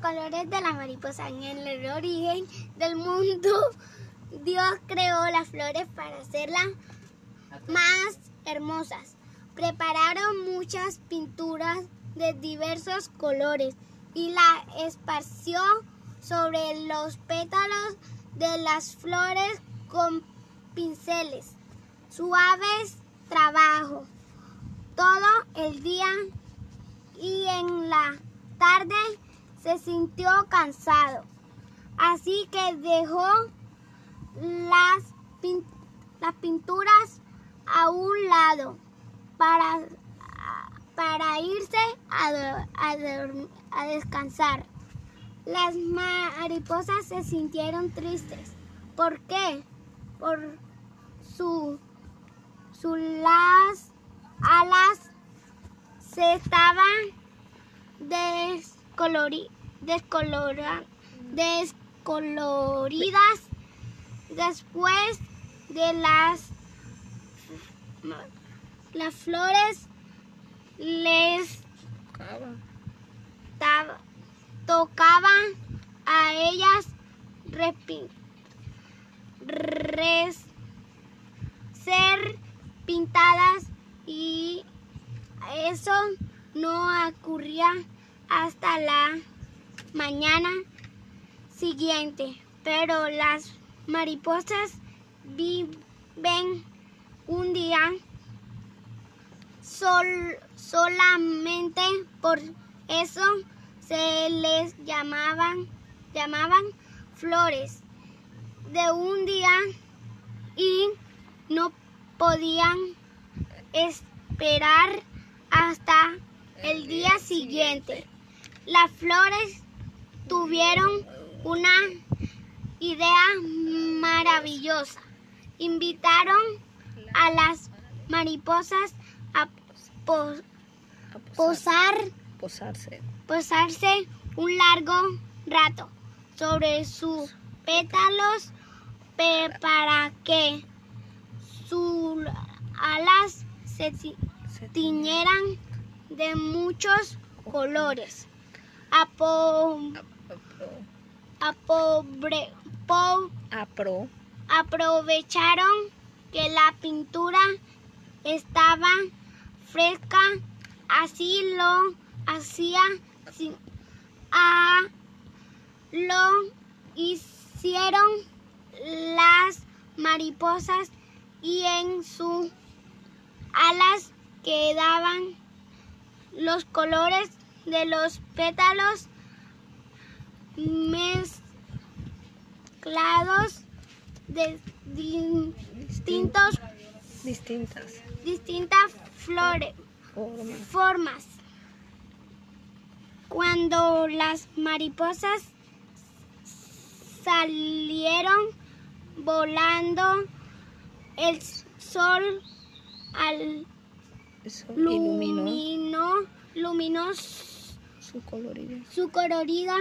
colores de la mariposa. En el origen del mundo, Dios creó las flores para hacerlas más hermosas. Prepararon muchas pinturas de diversos colores y la esparció sobre los pétalos de las flores con pinceles. Suaves trabajo todo el día y en la tarde se sintió cansado. Así que dejó las, las pinturas a un lado para, para irse a, a descansar. Las mariposas se sintieron tristes. ¿Por qué? Por su, su las alas se estaban descolori, descolora, descoloridas después de las las flores les tocaban a ellas ser pintadas y eso no ocurría hasta la mañana siguiente. Pero las mariposas viven un día sol, solamente por eso se les llamaban, llamaban flores de un día y no podían esperar hasta el día siguiente. Las flores tuvieron una idea maravillosa. Invitaron a las mariposas a, posar, posarse. posarse un largo rato sobre sus pétalos para que sus alas se tiñeran de muchos colores. Aprovecharon que la pintura estaba fresca, así lo hacía, lo hicieron las mariposas y en sus alas quedaban los colores de los pétalos mezclados de distintos distintas. distintas flores formas. cuando las mariposas salieron volando el sol al iluminó, iluminó su colorida, su colorida.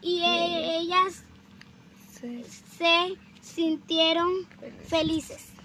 Y, ellas se, se sintieron felices.